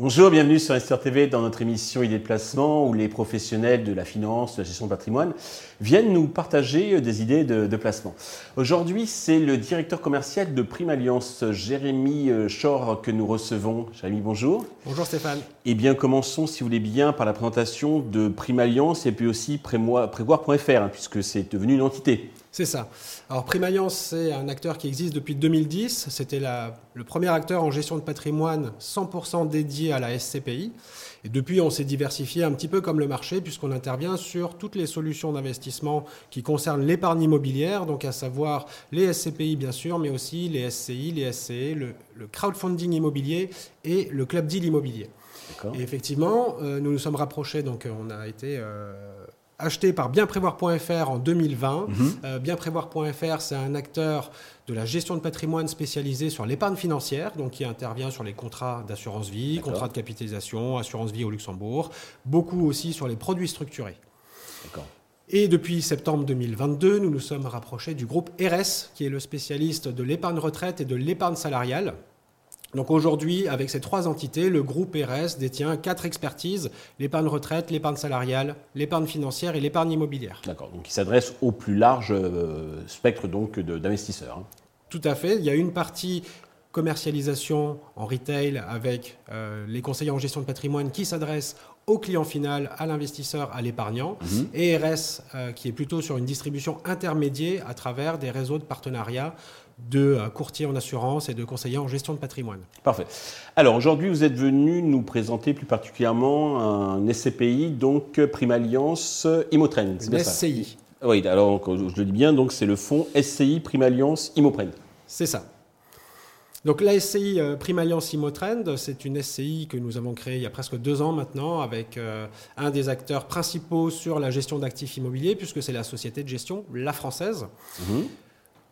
Bonjour, bienvenue sur Investor TV dans notre émission Idées de placement où les professionnels de la finance, de la gestion de patrimoine viennent nous partager des idées de, placement. Aujourd'hui, c'est le directeur commercial de Prime Alliance, Jérémy Chor, que nous recevons. Jérémy, bonjour. Bonjour Stéphane. Eh bien, commençons, si vous voulez bien, par la présentation de Prime Alliance et puis aussi prévoir.fr, hein, puisque c'est devenu une entité. C'est ça. Alors Primaliance, c'est un acteur qui existe depuis 2010. C'était le premier acteur en gestion de patrimoine 100% dédié à la SCPI. Et depuis, on s'est diversifié un petit peu comme le marché, puisqu'on intervient sur toutes les solutions d'investissement qui concernent l'épargne immobilière, donc à savoir les SCPI bien sûr, mais aussi les SCI, les SCE, le, crowdfunding immobilier et le club deal immobilier. Et effectivement, euh, nous nous sommes rapprochés, donc on a été... Euh, acheté par bienprévoir.fr en 2020. Mhm. Euh, bienprévoir.fr, c'est un acteur de la gestion de patrimoine spécialisé sur l'épargne financière, donc qui intervient sur les contrats d'assurance vie, contrats de capitalisation, assurance vie au Luxembourg, beaucoup aussi sur les produits structurés. Et depuis septembre 2022, nous nous sommes rapprochés du groupe RS, qui est le spécialiste de l'épargne retraite et de l'épargne salariale. Donc aujourd'hui, avec ces trois entités, le groupe RS détient quatre expertises l'épargne retraite, l'épargne salariale, l'épargne financière et l'épargne immobilière. D'accord. Donc il s'adresse au plus large euh, spectre donc d'investisseurs. Hein. Tout à fait. Il y a une partie commercialisation en retail avec euh, les conseillers en gestion de patrimoine qui s'adressent au client final, à l'investisseur, à l'épargnant, mhm. et RS euh, qui est plutôt sur une distribution intermédiaire à travers des réseaux de partenariat de euh, courtiers en assurance et de conseillers en gestion de patrimoine. Parfait. Alors aujourd'hui, vous êtes venu nous présenter plus particulièrement un SCPI, donc Prime Alliance Imotrend. C'est SCI. Oui, alors je le dis bien, donc c'est le fonds SCI Prime Alliance Imotrend. C'est ça. Donc la SCI euh, Prime Alliance Imotrend, c'est une SCI que nous avons créée il y a presque deux ans maintenant avec euh, un des acteurs principaux sur la gestion d'actifs immobiliers puisque c'est la société de gestion, la française. Mhm.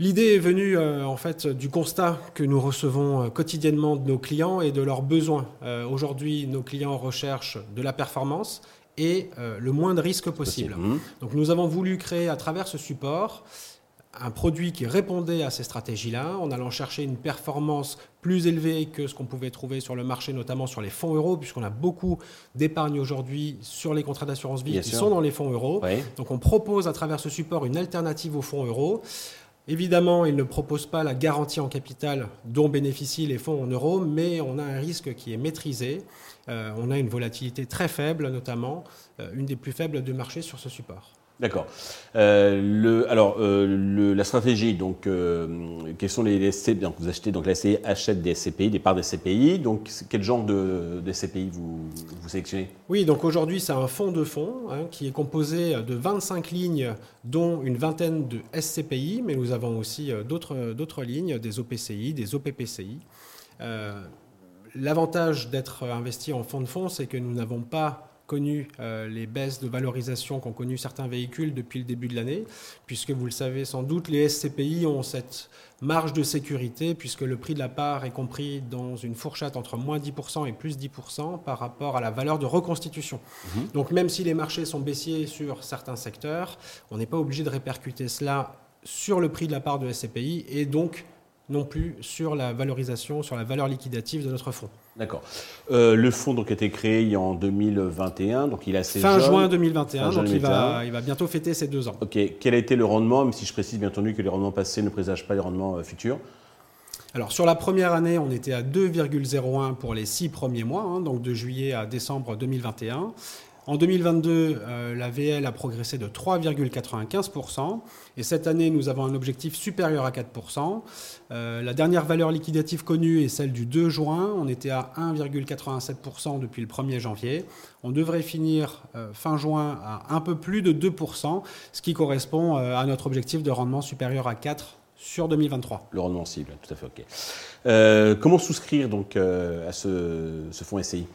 L'idée est venue euh, en fait du constat que nous recevons euh, quotidiennement de nos clients et de leurs besoins. Euh, aujourd'hui, nos clients recherchent de la performance et le moins de risques possible. Mmh. Donc nous avons voulu créer à travers ce support un produit qui répondait à ces stratégies-là, en allant chercher une performance plus élevée que ce qu'on pouvait trouver sur le marché, notamment sur les fonds euros, puisqu'on a beaucoup d'épargne aujourd'hui sur les contrats d'assurance vie qui sont dans les fonds euros. Donc on propose à travers ce support une alternative aux fonds euros. Évidemment, il ne propose pas la garantie en capital dont bénéficient les fonds en euros, mais on a un risque qui est maîtrisé. Euh, on a une volatilité très faible, notamment, euh, une des plus faibles de marché sur ce support. D'accord. Euh, alors, euh, la stratégie, donc, euh, quels sont les, SCPI donc, Vous achetez, donc la SCI achète des SCPI, des parts des SCPI. Donc, quel genre de, SCPI vous, vous sélectionnez? Oui, donc aujourd'hui, c'est un fonds de fonds hein, qui est composé de 25 lignes, dont une vingtaine de SCPI, mais nous avons aussi d'autres lignes, des OPCI, des OPPCI. L'avantage d'être investi en fonds de fonds, c'est que nous n'avons pas connu euh, les baisses de valorisation qu'ont connu certains véhicules depuis le début de l'année, puisque vous le savez sans doute, les SCPI ont cette marge de sécurité, puisque le prix de la part est compris dans une fourchette entre moins 10% et plus 10% par rapport à la valeur de reconstitution. Mhm. Donc même si les marchés sont baissiers sur certains secteurs, on n'est pas obligé de répercuter cela sur le prix de la part de SCPI et donc non plus sur la valorisation, sur la valeur liquidative de notre fonds. D'accord. Euh, le fonds donc, a été créé en 2021, donc il a assez Fin juin 2021, donc il va, il va, bientôt fêter ses deux ans. Ok. Quel a été le rendement, même si je précise bien entendu que les rendements passés ne présagent pas les rendements euh, futurs? Alors sur la première année, on était à 2,01 pour les six premiers mois, hein, donc de juillet à décembre 2021. En 2022, euh, la VL a progressé de 3,95%. Et cette année, nous avons un objectif supérieur à 4%. Euh, la dernière valeur liquidative connue est celle du 2 juin. On était à 1,87% depuis le 1er janvier. On devrait finir euh, fin juin à un peu plus de 2%, ce qui correspond à notre objectif de rendement supérieur à 4 sur 2023. Le rendement cible, tout à fait OK. comment souscrire donc à ce, ce fonds SCI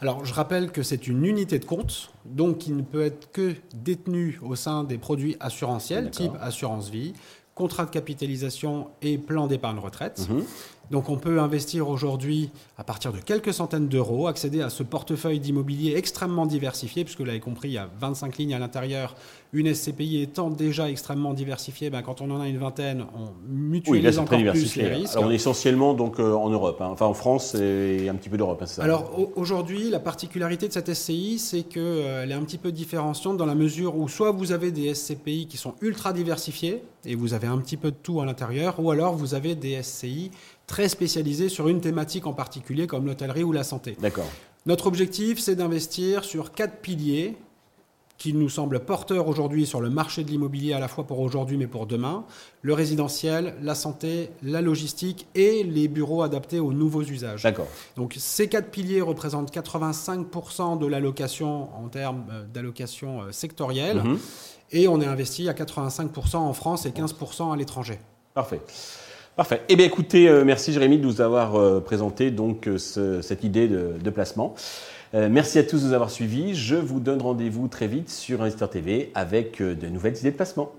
alors, je rappelle que c'est une unité de compte, donc qui ne peut être que détenue au sein des produits assurantiels, type assurance vie, contrat de capitalisation et plan d'épargne retraite. Mhm. Donc on peut investir aujourd'hui à partir de quelques centaines d'euros, accéder à ce portefeuille d'immobilier extrêmement diversifié, puisque vous l'avez compris, il y a 25 lignes à l'intérieur. Une SCPI étant déjà extrêmement diversifiée, ben, quand on en a une vingtaine, on mutualise encore plus les risques. Alors on est essentiellement donc, euh, en Europe, hein. enfin en France et un petit peu d'Europe. Hein, Alors aujourd'hui, la particularité de cette SCI, c'est qu'elle euh, est un petit peu différenciante dans la mesure où soit vous avez des SCPI qui sont ultra diversifiées, et vous avez un petit peu de tout à l'intérieur, ou alors vous avez des SCI très spécialisés sur une thématique en particulier, comme l'hôtellerie ou la santé. D'accord. Notre objectif, c'est d'investir sur quatre piliers qui nous semblent porteurs aujourd'hui sur le marché de l'immobilier, à la fois pour aujourd'hui mais pour demain, le résidentiel, la santé, la logistique et les bureaux adaptés aux nouveaux usages. D'accord. Donc ces quatre piliers représentent 85% de l'allocation en termes euh, d'allocation euh, sectorielle, mhm. et on est investi à 85% en France et 15% à l'étranger. Parfait. Parfait. Eh bien, écoutez, euh, merci Jérémy de nous avoir euh, présenté donc euh, cette idée de, placement. merci à tous de nous avoir suivis. Je vous donne rendez-vous très vite sur Investor TV avec de nouvelles idées de placement.